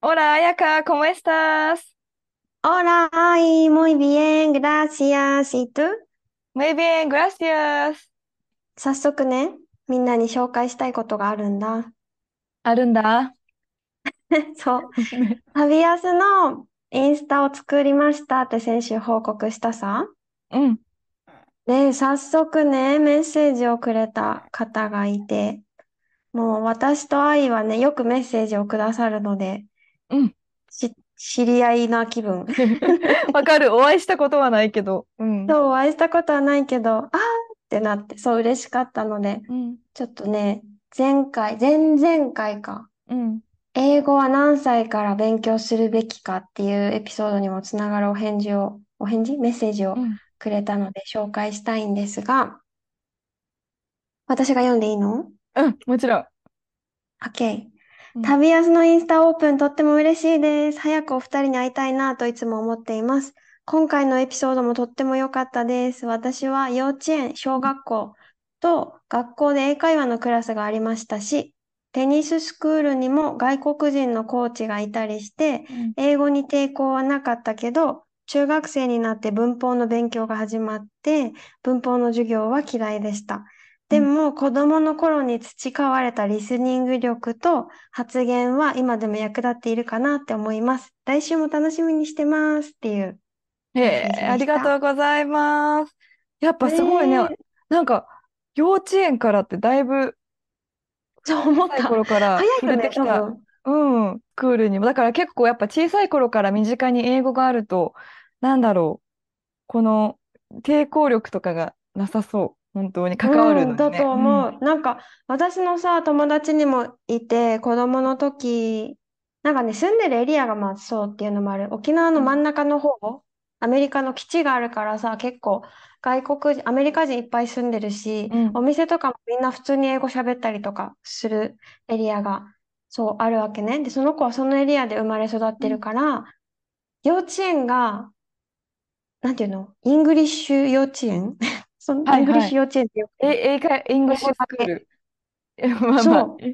Hola, Ayaka, ¿cómo estás? Hola, ay, muy bien, gracias. ¿Y tú? Muy bien, gracias. 早速ね、みんなに紹介したいことがあるんだ。あるんだ。そう、旅安のインスタを作りましたって先週報告したさ。うん。で、早速ね、メッセージをくれた方がいて、もう私と愛はね、よくメッセージをくださるので、うん。し、知り合いな気分。わかる。お会いしたことはないけど。うん。そう、お会いしたことはないけど、あーってなって、そう嬉しかったので、うん。ちょっとね、前回、前々回か、うん。英語は何歳から勉強するべきかっていうエピソードにもつながるお返事を、お返事？メッセージをうん。くれたので紹介したいんですが、私が読んでいいの？うん。もちろん。?OK。うん旅安のインスタオープンとっても嬉しいです。早くお二人に会いたいなといつも思っています。今回のエピソードもとっても良かったです。私は幼稚園、小学校と学校で英会話のクラスがありましたし、テニススクールにも外国人のコーチがいたりして、うん。英語に抵抗はなかったけど、中学生になって文法の勉強が始まって、文法の授業は嫌いでした。でも、子供の頃に培われたリスニング力と発言は今でも役立っているかなって思います。来週も楽しみにしてますっていう。へえ、ありがとうございます。やっぱすごいね。ねなんか、幼稚園からってだいぶそう思った。頃から触れてきた。うん、スクールにも。だから結構やっぱ小さい頃から身近に英語があると、なんだろう、この抵抗力とかがなさそう。本当に関わるのうん、だ。と思う。なんか、私のさ、友達にもいて、子供の時、なんかね、住んでるエリアがまあそうっていうのもある。沖縄の真ん中の方、アメリカの基地があるからさ、結構外国人、アメリカ人いっぱい住んでるし、うんお店とかもみんな普通に英語喋ったりとかするエリアが、そうあるわけね。で、その子はそのエリアで生まれ育ってるから、幼稚園が、なんていうの？ English 幼稚園？そのはい English 幼稚園ってよくえ、英会、 English school。えまあまあそう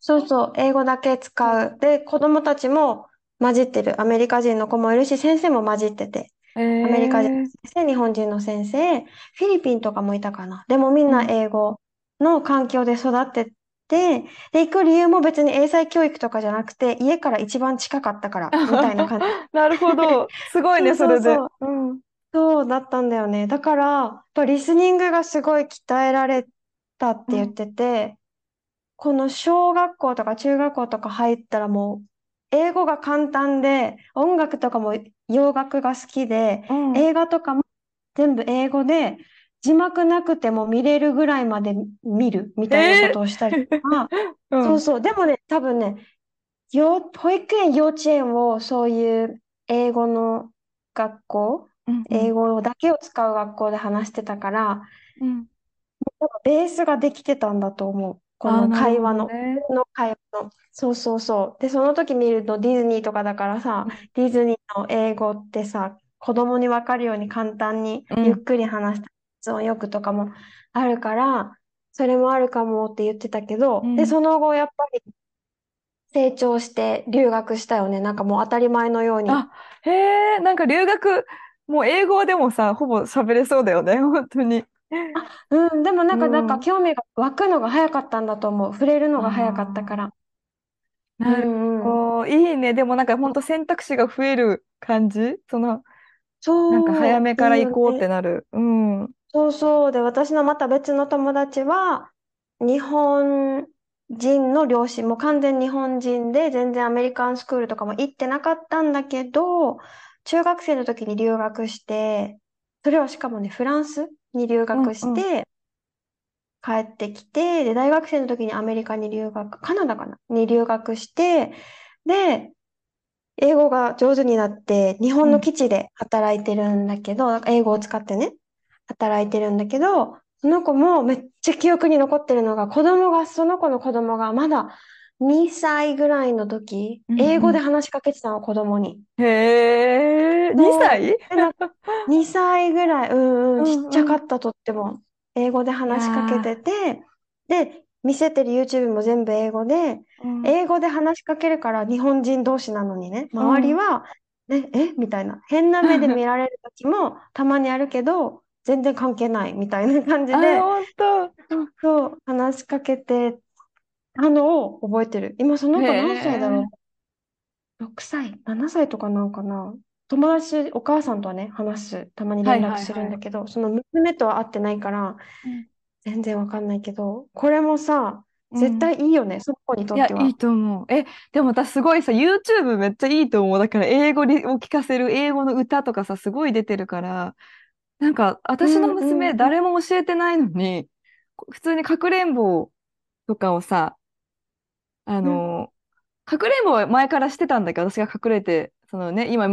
そうそう、英語だけ使う。で、子供たちも混じってる。アメリカ人の子もいるし、先生も混じってて。えアメリカ人ーの先生、日本人の先生、フィリピンとかもいたかな。でもみんなうん英語の環境で育ってて、で、行く理由も別に英才教育とかじゃなくて、家から一番近かったから、みたいな感じ。なるほど。すごいね、そうれで。そそううん。そうだったんだよね。だから、やっぱリスニングがすごい鍛えられたって言ってて、この小学校とか中学校とか入ったらもう、英語が簡単で、音楽とかも洋楽が好きで、うん。映画とかも全部英語で、字幕なくても見れるぐらいまで見るみたいなことをしたりとか、うんそうそう。でもね、多分ね、幼保育園、幼稚園をそういう英語の学校、うん英語だけを使う学校で話してたから、うん。なんかベースができてたんだと思う。このあーなる会話の、ねの会話の。そうそうそう。で、その時見るとディズニーとかだからさ、ディズニーの英語ってさ、子供にわかるように簡単にうんゆっくり話した発音よくとかもあるから、それもあるかもって言ってたけど、うんで、その後やっぱり成長して留学したよね。なんかもう当たり前のように。あ、へえ、なんか留学、もう英語でもさ、ほぼ喋れそうだよね、本当に。うん、でもなんか、うんなんか興味が湧くのが早かったんだと思う。触れるのが早かったから。なるうんうん。ほど。いいね。でもなんか本当選択肢が増える感じ？その、そう、なんか早めから行こうっ。てなる。うん。そうそう。で、私のまた別の友達は、日本人の両親、もう完全日本人で、全然アメリカンスクールとかも行ってなかったんだけど、中学生の時に留学して、それはしかもね、フランスに留学して、帰ってきて、で、大学生の時にアメリカに留学、カナダかなに留学して、で、英語が上手になって、日本の基地で働いてるんだけど、なんか英語を使ってね、働いてるんだけど、その子もめっちゃ記憶に残ってるのが、子供が、その子の子供がまだ2歳ぐらいの時、うんうん。英語で話しかけてたの、子供に。へえ、2そう。歳？で、なんか2歳ぐらい、うんうん、うんちっちゃかったとっても、英語で話しかけてて、で、見せてる YouTube も全部英語で、うん。英語で話しかけるから日本人同士なのにね、うん。周りは、ね、え？みたいな、変な目で見られる時も たまにあるけど、全然関係ないみたいな感じあ、で、本当。そう、話しかけてたのを覚えてる。今その子何歳だろう ?6 歳 ?7 歳とかなんかな？友達、お母さんとはね、話す、たまに連絡するんだけど、その娘とは会ってないからうん、全然わかんないけど、これもさ、うん絶対いいよね、その子にといや、っては。いいと思う。え、でも私すごいさ、YouTube めっちゃいいと思う。だから英語にを聞かせる英語の歌とかさ、すごい出てるから、なんか私のうんうん娘うん誰も教えてないのに、こ普通にかくれんぼとかをさ、あの、かくれんぼは前からしてたんだけど、私が隠れて、そのね、今、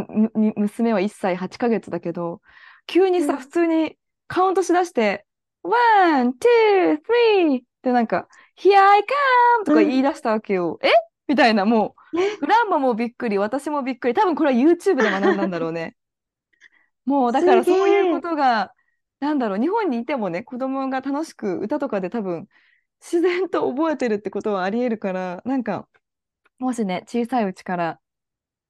娘は1歳8ヶ月だけど、急にさ、うん。普通にカウントしだして、one, two, three ってなんか、here I come! とか言い出したわけよ。え？みたいな、もう、え？グランマもびっくり、私もびっくり。多分これは YouTube で学んだんだろうね。もう、だからそういうことが、なんだろう、日本にいてもね、子供が楽しく歌とかで多分、自然と覚えてるってことはあり得るから、なんか、もしね、小さいうちから、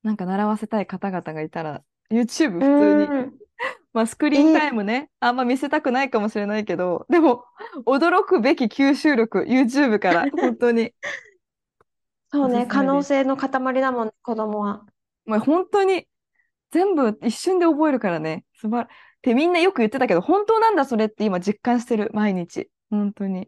なんか習わせたい方々がいたら、YouTube 普通に、う んまあスクリーンタイムね、あんま見せたくないかもしれないけど、でも、驚くべき吸収力、YouTube から、本当に。そうね、可能性の塊だもん、子供は。もう本当に、全部一瞬で覚えるからね。すば、ってみんなよく言ってたけど、本当なんだそれって今実感してる、毎日。本当に。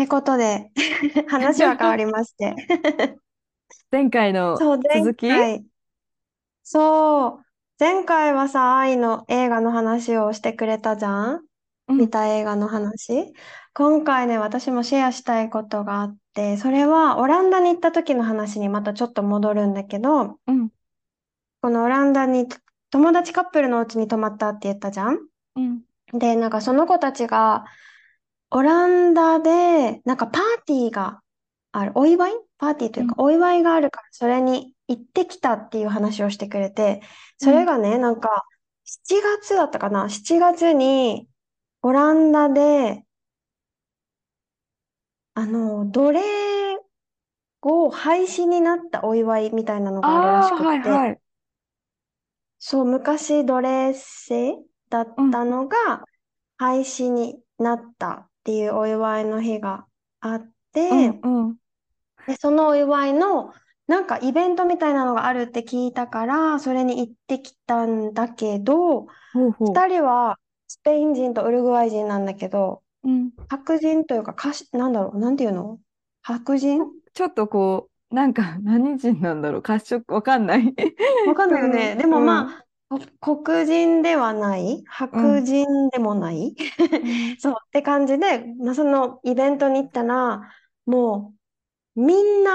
ってことで、話は変わりまして。前回のそう、前続き？回。そう、前回はさ、愛の映画の話をしてくれたじゃん？うん見た映画の話？今回ね、私もシェアしたいことがあって、それはオランダに行った時の話にまたちょっと戻るんだけど、うん。このオランダに友達カップルのうちに泊まったって言ったじゃん？うん。で、なんかその子たちが、オランダで、なんかパーティーがある、お祝い？パーティーというか、お祝いがあるから、それに行ってきたっていう話をしてくれて、それがね、なんか、7月だったかな ?7 月に、オランダで、あの、奴隷を廃止になったお祝いみたいなのがあるらしああ、くって、はいはい。そう、昔奴隷制だったのが廃止になったっていうお祝いの日があって、うんうん。で、そのお祝いのなんかイベントみたいなのがあるって聞いたから、それに行ってきたんだけど、ほうほう。二人はスペイン人とウルグアイ人なんだけど、うん。白人というか、かし、なんだろう、なんていうの？白人？ちょっとこう、なんか何人なんだろう？褐色、わかんない。わかんないよね。うんでもうんまあ、こ黒人ではない、白人でもない？そうって感じで、まあ、そのイベントに行ったら、もうみんな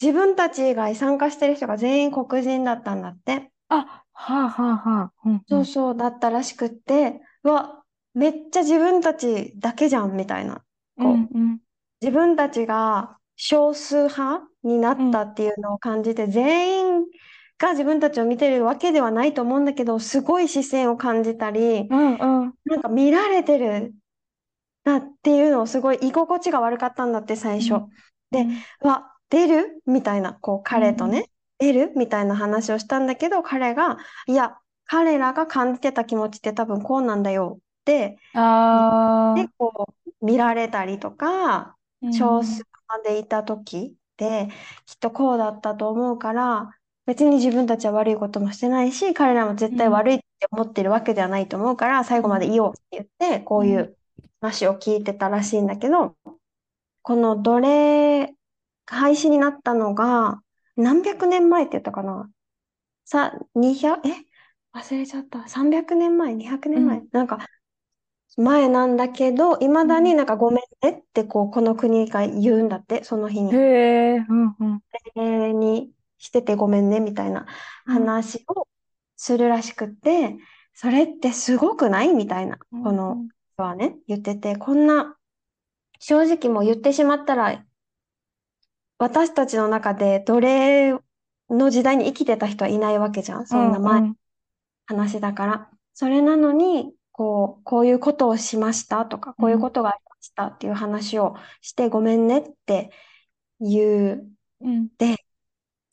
自分たち以外参加してる人が全員黒人だったんだって。あ、はあはあはあ。うんうそうんそうだったらしくって、うわ、めっちゃ自分たちだけじゃんみたいな。こううんうん。自分たちが少数派になったっていうのを感じて、全員が自分たちを見てるわけではないと思うんだけど、すごい視線を感じたり、うんうん。なんか見られてるなっていうのをすごい居心地が悪かったんだって最初。うん。でうわ、出る？みたいな、こう彼とね、出る？みたいな話をしたんだけど、彼が、いや、彼らが感じてた気持ちって多分こうなんだよ。って、あで、こう、見られたりとか、ー少数派でいた時って、きっとこうだったと思うから、別に自分たちは悪いこともしてないし、彼らも絶対悪いって思ってるわけではないと思うから、最後までいようって言って、こういう話を聞いてたらしいんだけど、この奴隷、廃止になったのが、何百年前って言ったかな？さ、200、え？忘れちゃった。300年前 ?200 年前、うなんか、前なんだけど、いまだになんかごめんねってこう、この国が言うんだって、その日に。へえ、うんうん。えーにしててごめんねみたいな話をするらしくって、それってすごくないみたいな、この人はね、言ってて、こんな、正直もう言ってしまったら、私たちの中で奴隷の時代に生きてた人はいないわけじゃん。そんな前うん話だから。それなのに、こう、こういうことをしましたとか、こういうことがありましたっていう話をしてごめんねっていう、うん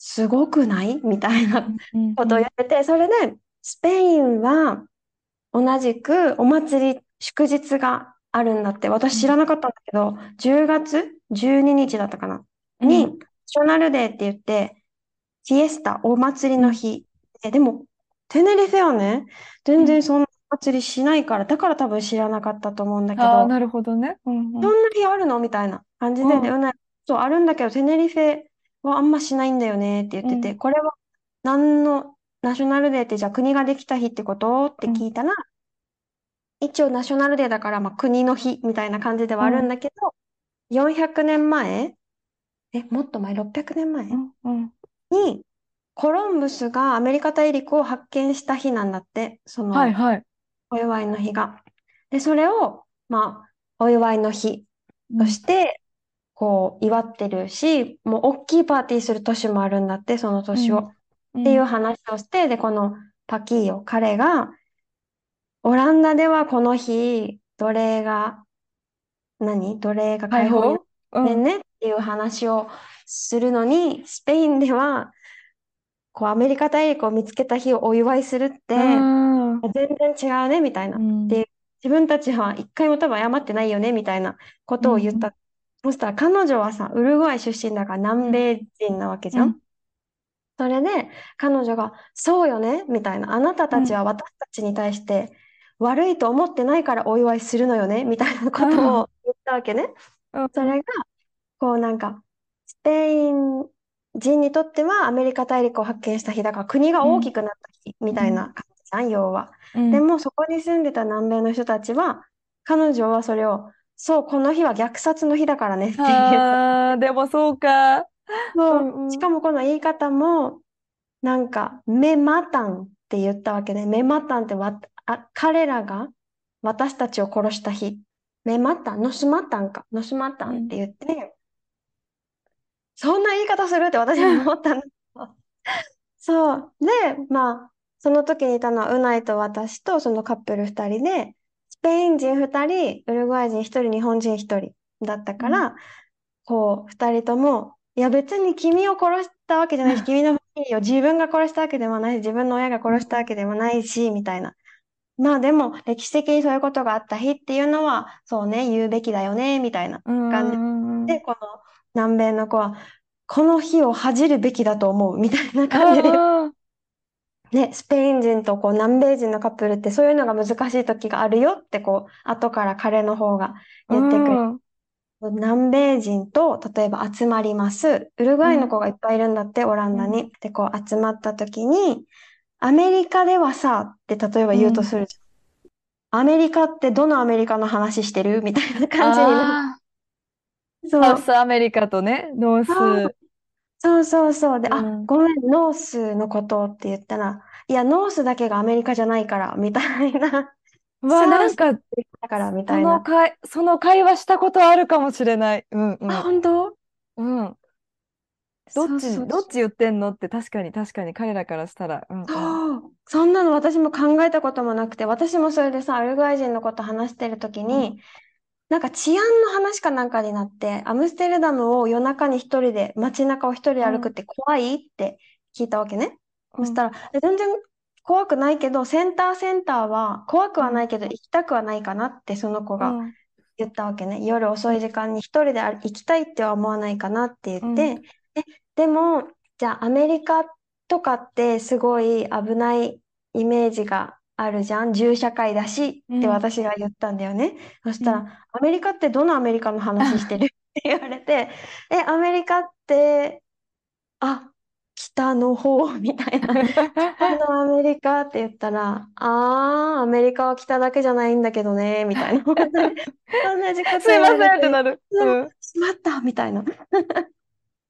すごくない？みたいなうんことを言ってて、それで、スペインは同じくお祭り、祝日があるんだって。私知らなかったんだけど、10月12日だったかな？に、ショナルデーって言って、フィエスタ、お祭りの日。えでも、テネリフェはね、全然そんなお祭りしないから、だから多分知らなかったと思うんだけど、ああ、なるほどね。うんうん。そんな日あるの？みたいな感じで、うん。そう、あるんだけど、テネリフェはあんましないんだよねって言ってて、うん。これは何のナショナルデーってじゃあ国ができた日ってこと？って聞いたら、一応ナショナルデーだから、まあ、国の日みたいな感じではあるんだけど、400年前？え、もっと前、600年前？に、コロンブスがアメリカ大陸を発見した日なんだって、その、はいはい。お祝いの日が。で、それを、まあ、お祝いの日として、こう、祝ってるし、もう大きいパーティーする年もあるんだって、その年を。うん。っていう話をして、で、このパキーヨ、彼が、オランダではこの日、奴隷が、何？奴隷が解解放？に放うんなってねっていう話をするのに、スペインでは、こう、アメリカ大陸を見つけた日をお祝いするって、うん。全然違うね、みたいな。うん。で自分たちは一回も多分謝ってないよね、みたいなことを言った。そしたら彼女はさ、ウルグアイ出身だから南米人なわけじゃん。うんそれで彼女が、そうよね、みたいな。あなたたちは私たちに対して悪いと思ってないからお祝いするのよね、みたいなことを言ったわけね。うんそれが、こうなんか、スペイン人にとってはアメリカ大陸を発見した日だから国が大きくなった日みたいな感じじゃん、要は。うんでもそこに住んでた南米の人たちは、彼女はそれを、そう、この日は虐殺の日だからねっていう。あーでもそうか。そううんうんしかもこの言い方も、なんか、メマタンって言ったわけね。メマタンってわ、あ、彼らが私たちを殺した日。メマタン、ノスマタンか。ノスマタンって言って、そんな言い方するって私も思ったんだけど。そう。で、まあ、その時にいたのは、ウナイと私とそのカップル二人で、スペイン人二人、ウルグアイ人一人、日本人一人だったから、こう、二人とも、いや別に君を殺したわけじゃないし、君のファミリーを自分が殺したわけでもないし、自分の親が殺したわけでもないし、みたいな。まあでも、歴史的にそういうことがあった日っていうのは、そうね、言うべきだよね、みたいなうん感じ。うん。うんで、この南米の子は、この日を恥じるべきだと思う、みたいな感じであね、スペイン人とこう南米人のカップルってそういうのが難しい時があるよってこう後から彼の方がー言ってくれうん南米人と例えば集まります。ウルグアイの子がいっぱいいるんだって、オランダに。で、こう集まった時に、アメリカではさ、って例えば言うとするじゃん。アメリカってどのアメリカの話してる？みたいな感じになある。そーう。 South America とね、 North。そうそうそう。で、あ、うんごめん、ノースのことって言ったら、いや、ノースだけがアメリカじゃないから、みたいな。うわ、なんか、だから、みそたいな。の会、その会話したことあるかもしれない。うんうん。あ、本当？うん。どっち、そうそうどっち言ってんの？って確かに確かに彼らからしたら。うんうん。そう。そんなの私も考えたこともなくて、私もそれでさ、ウルグアイ人のこと話してるときに、なんか治安の話かなんかになって、アムステルダムを夜中に一人で、街中を一人で歩くって怖いって聞いたわけね。そしたら、え全然怖くないけど、センターセンターは怖くはないけど、行きたくはないかなってその子がうん。言ったわけね。夜遅い時間に一人で行きたいっては思わないかなって言って、え、でも、じゃあアメリカとかってすごい危ないイメージがあるじゃん。銃社会だしってうん私が言ったんだよね。そしたうら、アメリカってどのアメリカの話してる？って言われて、え、アメリカって、あ、北の方みたいな。北のアメリカって言ったら、あー、アメリカは北だけじゃないんだけどね、みたいな。同じことすいません言われて、ってなる。うんしまったみたいな。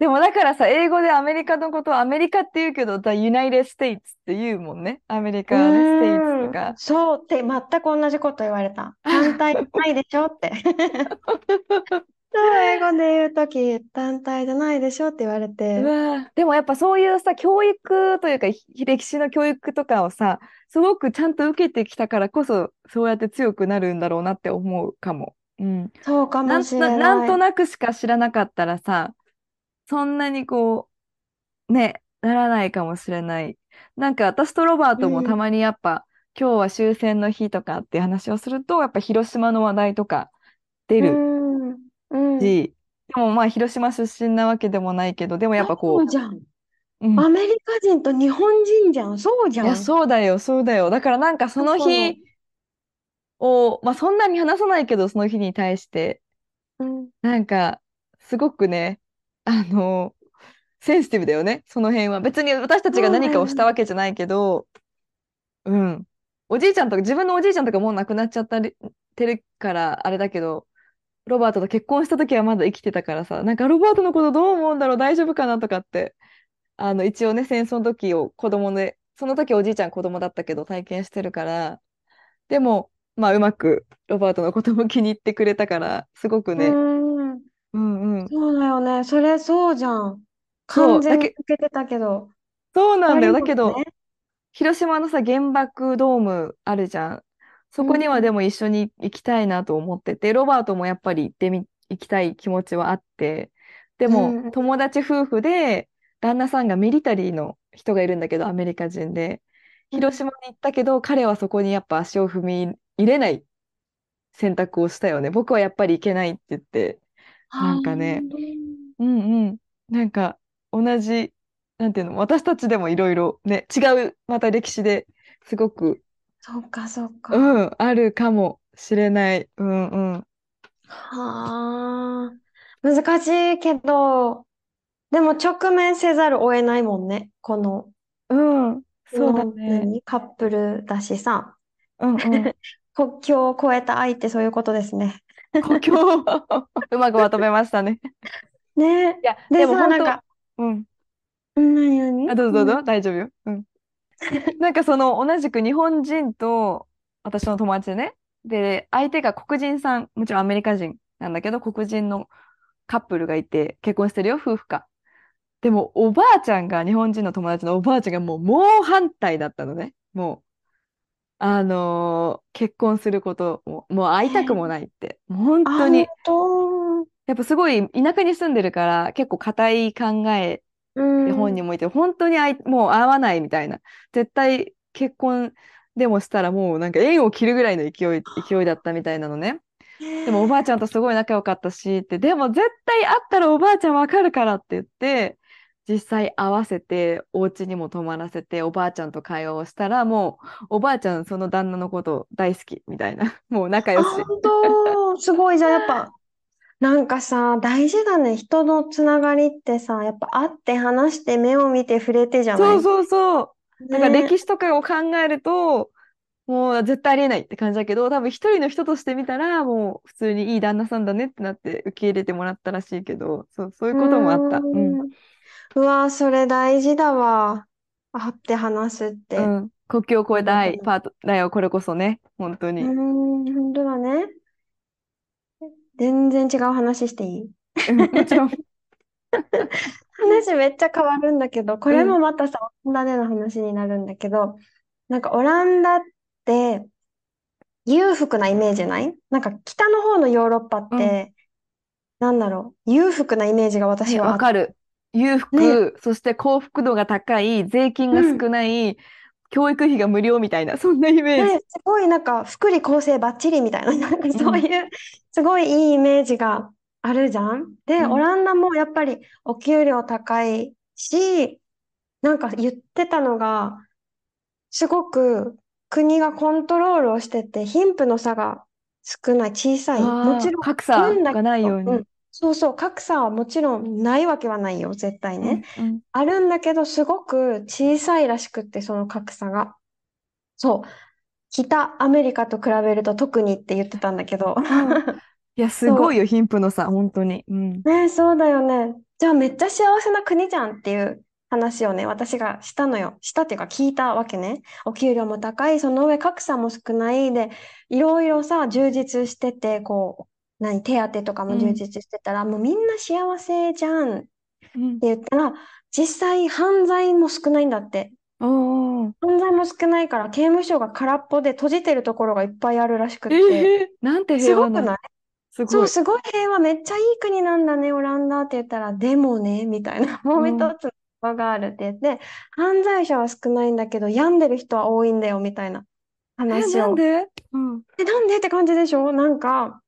でもだからさ、英語でアメリカのことをアメリカって言うけど、The United States って言うもんね。アメリカステイツとか。そうって全く同じこと言われた。単体ないでしょって。そう、英語で言うとき、単体じゃないでしょって言われうて。わでもやっぱそういうさ、教育というか、ひ歴史の教育とかをさ、すごくちゃんと受けてきたからこそ、そうやって強くなるんだろうなって思うかも。うん。そうかもしれなんとない。なくしか知らなかったらさ、そんなにこう、ね、ならないかもしれない。なんか私とロバートもたまにやっぱ、今日は終戦の日とかっていう話をすると、やっぱ広島の話題とか出うるん。うん。し、でもまあ広島出身なわけでもないけど、でもやっぱそこうじゃん。う、うんアメリカ人と日本人じゃん。そうじいや、ゃん。そうだよ、そうだよ。だからなんかその日を、まあそんなに話さないけど、その日に対して、うん。なんか、すごくね、あの、センシティブだよね、その辺は。別に私たちが何かをしたわけじゃないけど、うん。おじいちゃんとか、自分のおじいちゃんとかもう亡くなっちゃったりてるから、あれだけど、ロバートと結婚した時はまだ生きてたからさ、なんかロバートのことどう思うんだろう、大丈夫かなとかって、あの、一応ね、戦争の時を子供で、その時おじいちゃん子供だったけど体験してるから、でも、まあうまくロバートのことも気に入ってくれたから、すごくね、うん。うんうん。そうだよね。それそうじゃん。そう、完全にだけ、受けてたけど。そうなんだよ。だけど、ね。広島のさ、原爆ドームあるじゃん。そこにはでも一緒に行きたいなと思ってて、ロバートもやっぱり行ってみ、行きたい気持ちはあって、でうんも友達夫婦で、旦那さんがミリタリーの人がいるんだけど、アメリカ人で、広島に行ったけど、彼はそこにやっぱ足を踏み入れない選択をしたよね。僕はやっぱり行けないって言って、なんかね、うんうん。なんか、同じ、なんていうの、私たちでもいろいろね、違う、また歴史ですごく、そうか、そうか。うん、あるかもしれない。うんうん。はあ。難しいけど、でも直面せざるを得ないもんね。この、うん、そうだね。何カップルだしさ。うんうん。国境を越えた愛ってそういうことですね。故郷、うまくまとめましたね。ねいや、でさ、でも本当、なんか、うん。うん、何何あ、どうぞどううんぞ、大丈夫よ。うん。なんかその同じく日本人と私の友達でね、で、相手が黒人さん、もちろんアメリカ人なんだけど、黒人のカップルがいて、結婚してるよ、夫婦か。でも、おばあちゃんが、日本人の友達のおばあちゃんがもう、猛反対だったのね。もう、あのー結婚することも、もう会いたくもないって。もう本あ、当に、本やっぱすごい田舎に住んでるから、結構固い考え当。うで本ん。人もいて、本当にあい、もう会わないみたいな。絶対結婚でもしたらもうなんか縁を切るぐらいの勢い、勢いだったみたいなのね。でもおばあちゃんとすごい仲良かったしって、でも絶対会ったらおばあちゃんわかるからって言って、実際会わせて、お家にも泊まらせて、おばあちゃんと会話をしたら、もうおばあちゃんその旦那のこと大好きみたいな。もう仲あ、良し。本当、すごいじゃあやっぱ、なんかさ、大事だね。人のつながりってさ、やっぱ会って話して目を見て触れてじゃない？そうそうそう。だからね。歴史とかを考えると、もう絶対ありえないって感じだけど、多分一人の人として見たら、もう普通にいい旦那さんだねってなって受け入れてもらったらしいけど、そう、そういうこともあった。ううん。うわー、それ大事だわ。会って話すっうて。ん。国境を越えた愛、うパートだよ、これこそね。本当ーに。ん、本当だね。全然違う話していい？うん、もちろん。話めっちゃ変わるんだけど、これうん。もまたさ、オランダでの話になるんだけど、なんかオランダって裕福なイメージない？なんか北の方のヨーロッパっうん。て、なんだろう、裕福なイメージがはい、私はあっわかる。裕ね。福、そして幸福度が高い、税金がうん、少ない、教育費が無料みたいな、そんなイメージ。ね、すごいなんか福利厚生バッチリみたいな、なんかそういうすごいいいイメージがあるじゃん。で、うんオランダもやっぱりお給料高いし、なんか言ってたのが、すごく国がコントロールをしてて、貧富の差が少ない、小さい。もちろん格差がないように。うんそうそう、格差はもちろんないわけはないよ、絶対ね。うんあるんだけど、すごく小さいらしくって、その格差が。そう。北アメリカと比べると特にって言ってたんだけど。いや、すごいよ、貧富の差、本当に。うん。ね、そうだよね。じゃあめっちゃ幸せな国じゃんっていう話をね、私がしたのよ。したっていうか聞いたわけね。お給料も高い、その上格差も少ないで、いろいろさ、充実してて、こう、何、手当とかも充実してたら、もうみんな幸せじゃんってうん。言ったら、実際犯罪も少ないんだって。犯罪も少ないから、刑務所が空っぽで閉じてるところがいっぱいあるらしくって。えー、なんてす平和な。ごくない？そう、すごい。すごい平和、めっちゃいい国なんだね、オランダって言ったら、でもね、みたいな、もう一つの場があるって言って、犯罪者は少ないんだけど、病んでる人は多いんだよ、みたいなえ、話を。なんで？うん。え、なんで？って感じでしょ？なんか、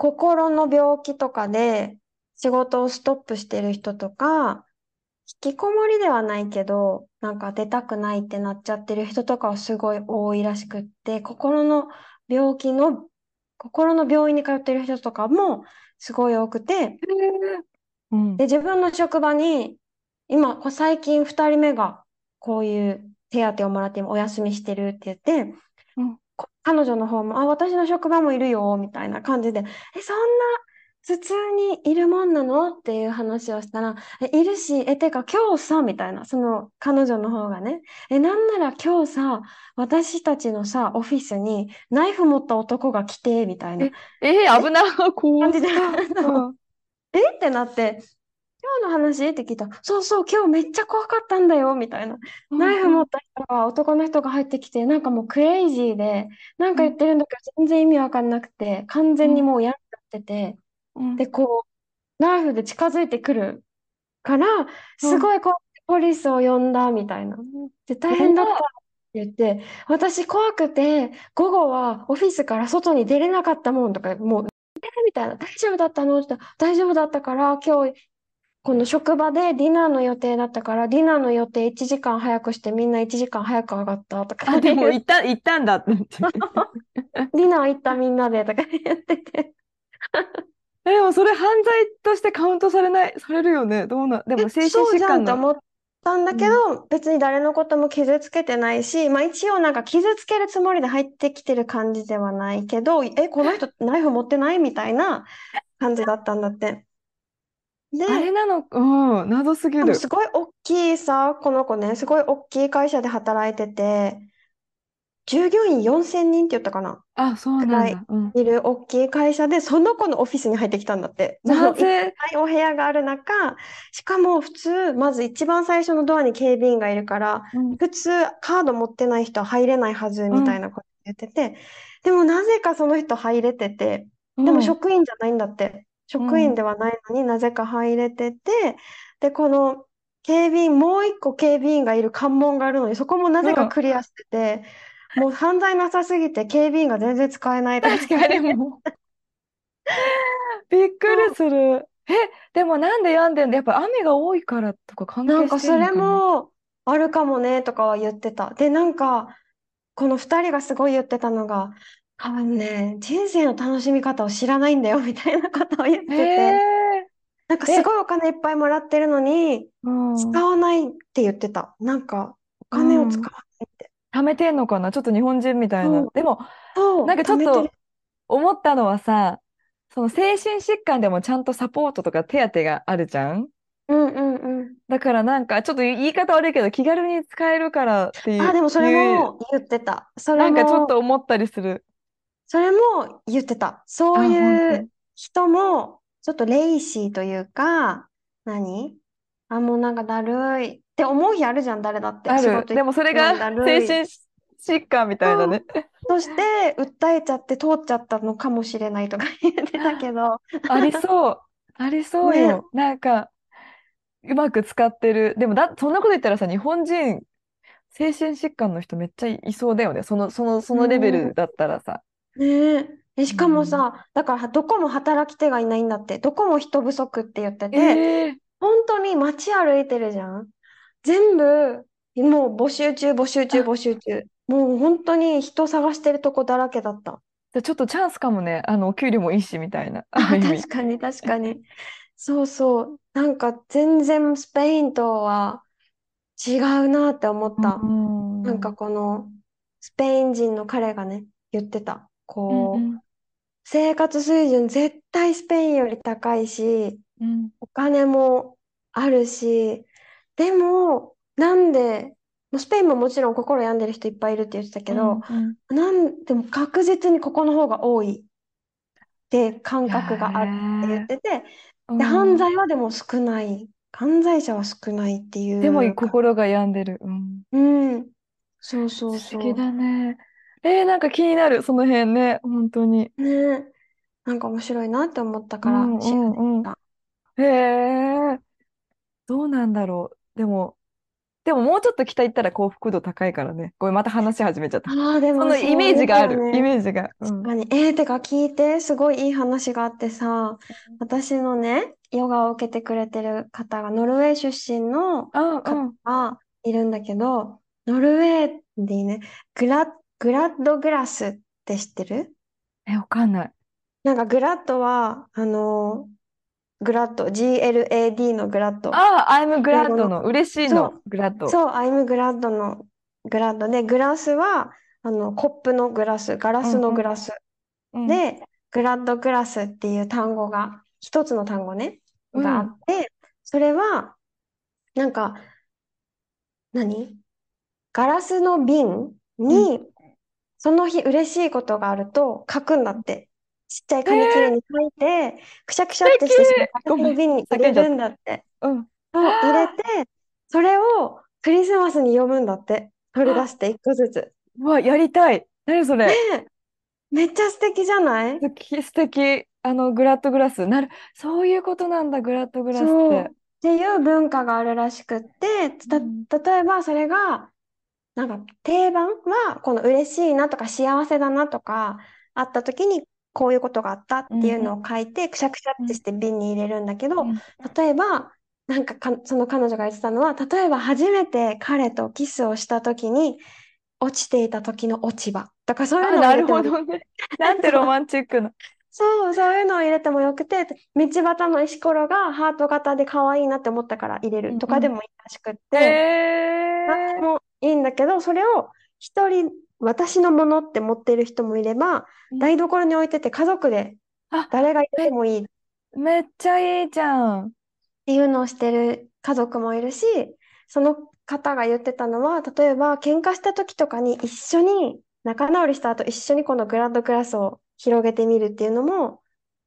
心の病気とかで仕事をストップしてる人とか、引きこもりではないけど、なんか出たくないってなっちゃってる人とかはすごい多いらしくって、心の病気の、心の病院に通ってる人とかもすごい多くて、うん。で、自分の職場に、今、こ最近2人目がこういう手当をもらって今お休みしてるって言って、彼女の方も、あ、私の職場もいるよ、みたいな感じで、え、そんな普通にいるもんなの？っていう話をしたら、え、いるし、え、てか今日さ、みたいな、その彼女の方がね、え、なんなら今日さ、私たちのさ、オフィスにナイフ持った男が来て、みたいな。えー、危な、怖感じで。うん。え？ってなって、今日の話？って聞いたら、そうそう、今日めっちゃ怖かったんだよ、みたいな。ナイフ持った人が、男の人が入ってきて、なんかもうクレイジーで、なんか言ってるんだけど、全然意味わかんなくて、完全にもう病んじゃってて、うん。で、こう、ナイフで近づいてくるから、すごい怖くてポリスを呼んだ、みたいな。で、大変だったって言って、私怖くて、午後はオフィスから外に出れなかったもんとか、もう、えみたいな、大丈夫だったの？って言ったら大丈夫だったから、今日、この職場でディナーの予定だったから、ディナーの予定1時間早くして、みんな1時間早く上がったとかあ、でも行った、行ったんだって。ディナー行ったみんなでとか言ってて。えでもそれ犯罪としてカウントされない、されるよね。どうな、でも精神疾患の。たんだけど、別に誰のことも傷つけてないし、まあ一応なんか傷つけるつもりで入ってきてる感じではないけど、え、この人ナイフ持ってないみたいな感じだったんだって。で、あれなの、うん、謎すぎるでも。すごい大きいさ、この子ね、すごい大きい会社で働いてて、従業員4000人って言ったかな？あ、そうなんいだ。うん。いる大きい会社で、その子のオフィスに入ってきたんだって。そのなぜ、はいお部屋がある中、しかも普通、まず一番最初のドアに警備員がいるから、うん普通カード持ってない人は入れないはずみたいなこと言ってて、でもなぜかその人入れてて、でも職員じゃないんだって。職員ではないのになぜか入れてて、で、この警備員、もう一個警備員がいる関門があるのに、そこもなぜかクリアしてて、もう犯罪なさすぎて警備員が全然使えないとか確かにもう。びっくりする。え、でもなんで病んでんだやっぱ雨が多いからとか関係なんかそんのかなもあるかもねとかは言ってた。で、なんか、この二人がすごい言ってたのが、多分ね、人生の楽しみ方を知らないんだよみたいなことを言ってへて、え。なんかすごいお金いっぱいもらってるのに、うん。使わないって言ってた。なんか、お金を使わないって。貯めてんのかな？ちょっと日本人みたいなうん。でも、なんかちょっ貯めてると思ったのはさ、その精神疾患でもちゃんとサポートとか手当があるじゃん？うんうんうん。だからなんかちょっと言い方悪いけど気軽に使えるからっていう、あ、でもそれいうも言ってた。それなんかちょっも、と思ったりする。それも言ってた。そうあい本う人も、ちょっとレイシーというか、何？あ、もうなんかだるいって思う日あるじゃん、誰だって。ある。でもそれが精神疾患みたいなね。として訴えちゃって通っちゃったのかもしれないとか言ってたけど、ありそう。ありそうねよ。なんか、うまく使ってる。でもだ、そんなこと言ったらさ、日本人、精神疾患の人めっちゃいそうだよね。その、その、そのレベルだったらさ。ねえ。え、しかもさ、だからどこも働き手がいないんだって。どこも人不足って言ってて、ええ本当に街歩いてるじゃん。全部、もう募集中、募集中、あ募集中。もう本当に人探してるとこだらけだった。じゃあちょっとチャンスかもね。あの、お給料もいいし、みたいな。ああ、る意味。確かに、確かに。そうそう。なんか全然スペインとは違うなって思った。うんなんかこのスペイン人の彼がね、言ってた。うんこう、うん生活水準絶対スペインより高いし、うんお金もあるし、でも、なんで、スペインももちろん心病んでる人いっぱいいるって言ってたけど、うんなんでも確実にここの方が多いって感覚があるって言ってて、うんで、犯罪はでも少ない。犯罪者は少ないっていうでもか。心が病んでる。うん。うん。そうそうそう。不思議だね。えー、なんか気になる、その辺ね。本当に。ねなんか面白いなって思ったからうんシェアでうんうんきた。へえ、どうなんだろう。でも、でももうちょっと北行ったら幸福度高いからね。ごめん、また話し始めちゃった。ああ、でもそのイメージがある。イメージが。うん確かに。えー、てか聞いて、すごいいい話があってさ、私のね、ヨガを受けてくれてる方が、ノルウェー出身のあ、う方ん。がいるんだけど、ノルウェーでね、グラ、グラッドグラスって知ってる？え、わかんない。なんかグラッドは、あの、グラッド、GLAD のグラッド。ああ、I'm 英語 glad のの嬉しいその。グラッド。そう、I'm glad のグラッドで、グラスは、あの、コップのグラス、ガラスのグラス。うん、で、グラッドグラスっていう単語が、一つの単語ね、うんがあって、それは、なんか、何？ガラスの瓶に、その日嬉しいことがあると書くんだって。ちっちゃい紙切れに書いて、くしゃくしゃってして、素敵そのガラスの瓶に入れるんだって。うん。そう、入れて、それをクリスマスに読むんだって。取り出して一個ずつ。うわ、やりたい。何それ。ねえめっちゃ素敵じゃない？素敵、素敵。あの、グラッドグラス。なる、そういうことなんだ、グラッドグラスっ。て。っていう文化があるらしくって、た、うん例えばそれが、なんか定番は、この嬉しいなとか幸せだなとか、あった時にこういうことがあったっていうのを書いて、くしゃくしゃってして瓶に入れるんだけど、うん例えば、なんかか、その彼女が言ってたのは、例えば初めて彼とキスをした時に、落ちていた時の落ち葉とかそういうあ、のをなるほどね。なんてロマンチックな。そう、そういうのを入れてもよくて、道端の石ころがハート型で可愛いなって思ったから入れるとかでもいいらしくって、へえ。何でもいいんだけど、それを一人、私のものって持ってる人もいれば、うん台所に置いてて家族であ、誰がいてもいいっめっちゃいいじゃん。ていうのをしてる家族もいるし、その方が言ってたのは、例えば喧嘩した時とかに一緒に仲直りした後一緒にこのグラッドグラスを広げてみるっていうのも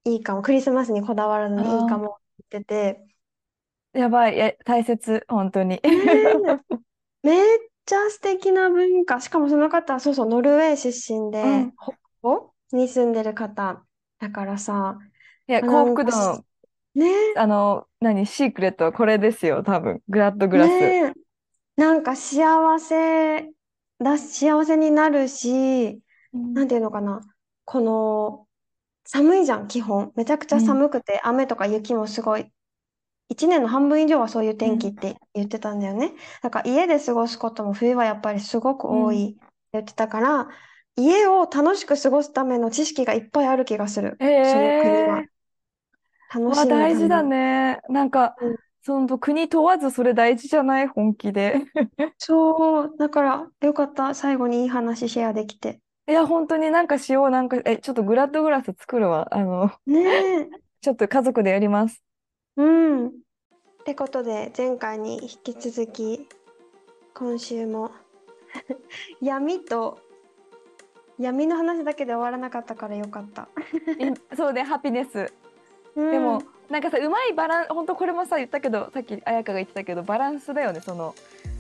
いいかも。クリスマスにこだわらずにいいかもって言ってて。やばい、や大切、本当に。めっちゃ素敵な文化。しかもその方は、そうそう、ノルウェー出身で、うん北欧？に住んでる方。だからさ、いや、あ幸福度の、ねあの、何、シークレットはこれですよ、多分。グラッドグラス。ねえなんか幸せだ、幸せになるし、うんなんていうのかな。この、寒いじゃん、基本。めちゃくちゃ寒くて、雨とか雪もすごい。一年の半分以上はそういう天気って言ってたんだよね。だから家で過ごすことも冬はやっぱりすごく多いって言ってたから、家を楽しく過ごすための知識がいっぱいある気がする。へその国は。え。わ、楽しむた大事だ。ね。なんかうん、その国問わずそれ大事じゃない本気で。そう、だからよかった。最後にいい話シェアできて。いや、本当になんかしよう、なんか、え、ちょっとグラッドグラス作るわ。あの、ねえ。ちょっと家族でやります。うん。ってことで、前回に引き続き、今週も 闇と、闇の話だけで終わらなかったからよかった。いそうで、ハピネス。うんでも、なんかさ、うまいバランス、本当これもさ、言ったけど、さっき彩香が言ってたけど、バランスだよね。その、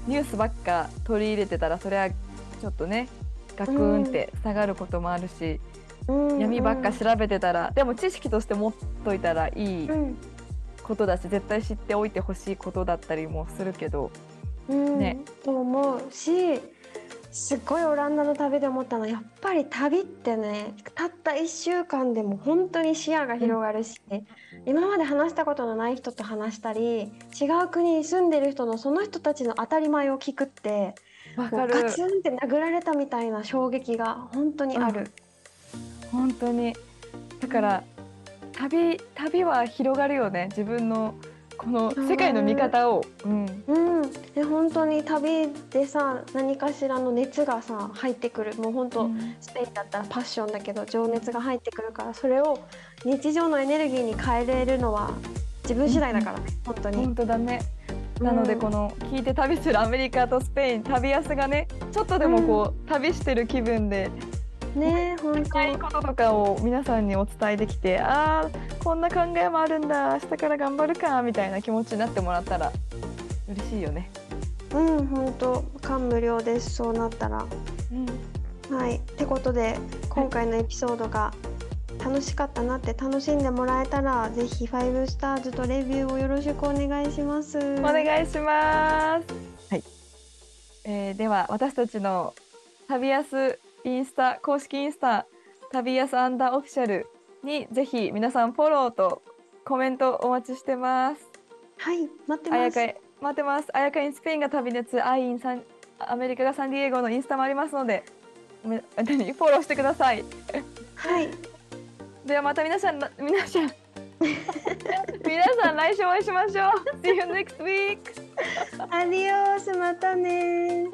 ニュースばっか取り入れてたら、それはちょっとね、ガクーンって下がることもあるし、うん闇ばっかうん調べてたら、でも知識として持っといたらいいうんことだし、絶対知っておいてほしいことだったりもするけど、うんね。と思うしすっごいオランダの旅で思ったのはやっぱり旅ってねたった1週間でも本当に視野が広がるし、今まで話したことのない人と話したり違う国に住んでる人のその人たちの当たり前を聞くってわかる。もうガツンって殴られたみたいな衝撃が本当にある。本当に。だから旅旅は広がるよね。自分のこの世界の見方を、うん、うん、で本当に旅でさ何かしらの熱がさ入ってくる。もう本当、スペインだったらパッションだけど情熱が入ってくるからそれを日常のエネルギーに変えれるのは自分次第だからね、本当に。本。当だね。なのでうんこの聞いて旅するアメリカとスペイン旅安がねちょっとでもこう、旅してる気分でね本深いこととかを皆さんにお伝えできてあーこんな考えもあるんだ明日から頑張るかみたいな気持ちになってもらったら嬉しいよね。当うん本当感無量ですそうなったら。うんはいってことで今回のエピソードが楽しかったなって楽しんでもらえたらぜひ5スターズとレビューをよろしくお願いします。お願いします。はい。えーでは私たちの旅安インスタ公式インスタ旅安アンダーオフィシャルにぜひ皆さんフォローとコメントお待ちしてます。はい待ってます。あやかい待ってます。あやかインスペインが旅熱、アイインサンアメリカがサンディエゴのインスタもありますので、め何？フォローしてください。はい ではまた皆さん皆さん 皆さん来週お会いしましょう。See you next week. アディオスまたね